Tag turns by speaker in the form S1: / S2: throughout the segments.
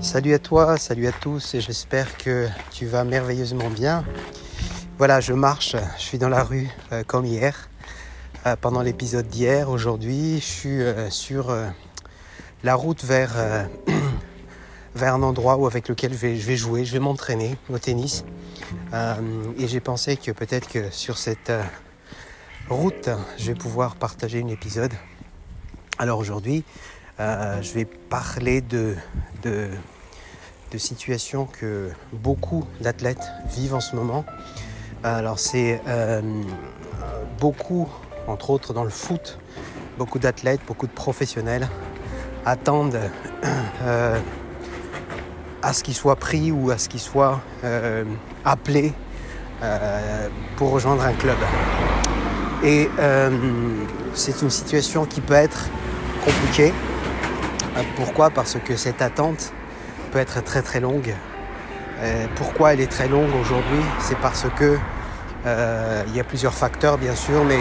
S1: Salut à toi, salut à tous et j'espère que tu vas merveilleusement bien. Voilà, je marche, je suis dans la rue euh, comme hier. Euh, pendant l'épisode d'hier, aujourd'hui, je suis euh, sur la route vers, un endroit où, avec lequel je vais, je vais jouer, je vais m'entraîner au tennis. Et j'ai pensé que peut-être que sur cette route, je vais pouvoir partager un épisode. Alors aujourd'hui, euh, je vais parler de, de, situations que beaucoup d'athlètes vivent en ce moment. Alors c'est euh, beaucoup, entre autres dans le foot, beaucoup d'athlètes, beaucoup de professionnels attendent euh, à ce qu'ils soient pris ou à ce qu'ils soient appelés pour rejoindre un club. Et c'est une situation qui peut être compliquée. Euh, Pourquoi? Parce que cette attente peut être très très longue. Euh, pourquoi elle est très longue aujourd'hui? C'est parce que euh, il y a plusieurs facteurs bien sûr, mais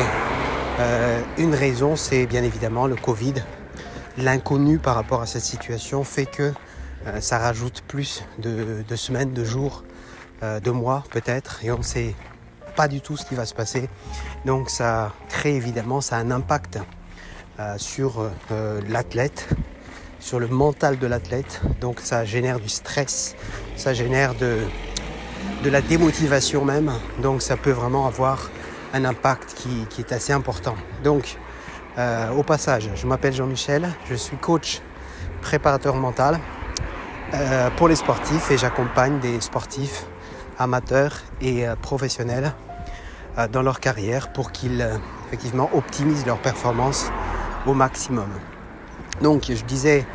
S1: une raison c'est bien évidemment le Covid. L'inconnu par rapport à cette situation fait que ça rajoute plus de, de semaines, de jours, de mois peut-être, et on ne sait pas du tout ce qui va se passer. Donc ça crée évidemment, ça a un impact sur l'athlète, sur le mental de l'athlète. Donc ça génère du stress, ça génère de, la démotivation même. Donc ça peut vraiment avoir un impact qui, est assez important. Donc euh, au passage, je m'appelle Jean-Michel, je suis coach préparateur mental euh, pour les sportifs et j'accompagne des sportifs amateurs et euh, professionnels dans leur carrière pour qu'ils effectivement optimisent leur performance au maximum. Donc je disais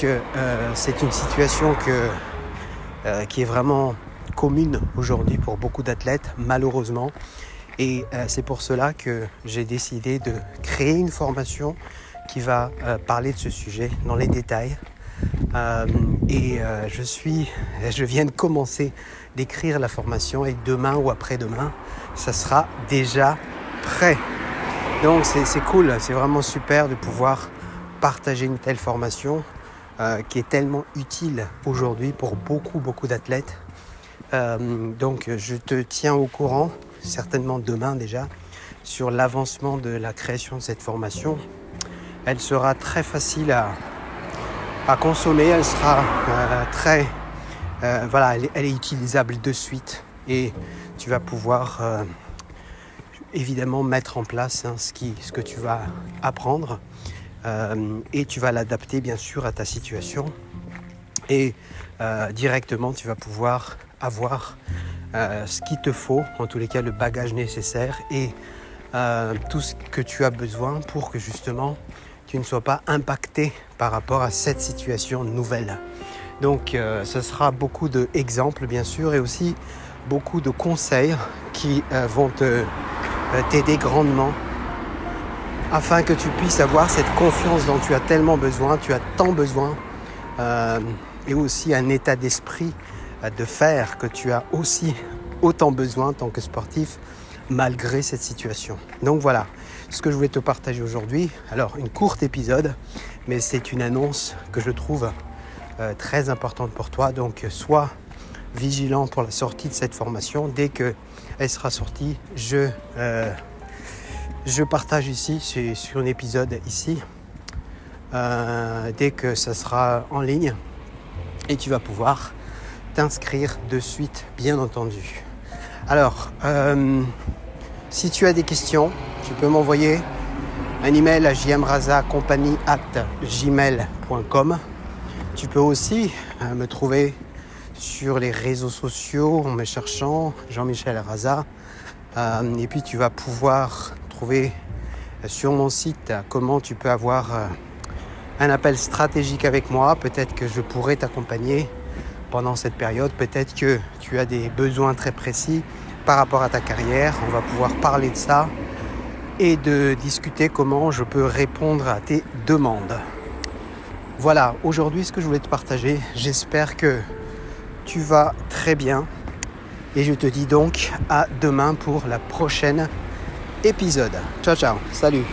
S1: que euh, c'est une situation euh, qui est vraiment commune aujourd'hui pour beaucoup d'athlètes, malheureusement. Et euh, c'est pour cela que j'ai décidé de créer une formation qui va parler de ce sujet dans les détails. Et je suis, je viens de commencer d'écrire la formation et demain ou après-demain, ça sera déjà prêt. Donc c'est cool, c'est vraiment super de pouvoir partager une telle formation euh, qui est tellement utile aujourd'hui pour beaucoup beaucoup d'athlètes. Euh, donc je te tiens au courant, certainement demain déjà, sur l'avancement de la création de cette formation. Elle sera très facile à, à consommer, elle sera euh, très... voilà, elle, est- utilisable de suite et tu vas pouvoir évidemment mettre en place hein, ce, qui, ce que tu vas apprendre euh, et tu vas l'adapter bien sûr à ta situation et euh, directement tu vas pouvoir avoir euh, ce qu'il te faut, en tous les cas le bagage nécessaire et tout ce que tu as besoin pour que justement tu ne sois pas impacté par rapport à cette situation nouvelle. Donc ce sera beaucoup d'exemples bien sûr et aussi beaucoup de conseils qui vont t'aider grandement afin que tu puisses avoir cette confiance dont tu as tellement besoin, tu as tant besoin, euh, et aussi un état d'esprit euh, de faire que tu as aussi autant besoin en tant que sportif malgré cette situation. Donc voilà ce que je voulais te partager aujourd'hui. Alors une courte épisode, mais c'est une annonce que je trouve euh, très importante pour toi. Donc sois vigilant pour la sortie de cette formation. Dès que elle sera sortie, je je partage ici, sur un épisode ici, euh, dès que ça sera en ligne, et tu vas pouvoir t'inscrire de suite, bien entendu. Alors, euh, si tu as des questions, tu peux m'envoyer un email à jmrazacompagnie@gmail.com. Tu peux aussi euh, me trouver sur les réseaux sociaux en me cherchant Jean-Michel Raza. Et puis tu vas pouvoir euh, sur mon site comment tu peux avoir euh, un appel stratégique avec moi. Peut-être que je pourrais t'accompagner pendant cette période. Peut-être que tu as des besoins très précis par rapport à ta carrière. On va pouvoir parler de ça et de discuter comment je peux répondre à tes demandes. Voilà, aujourd'hui ce que je voulais te partager. J'espère que tu vas très bien. Et je te dis donc à demain pour la prochaine épisode. Ciao ciao, salut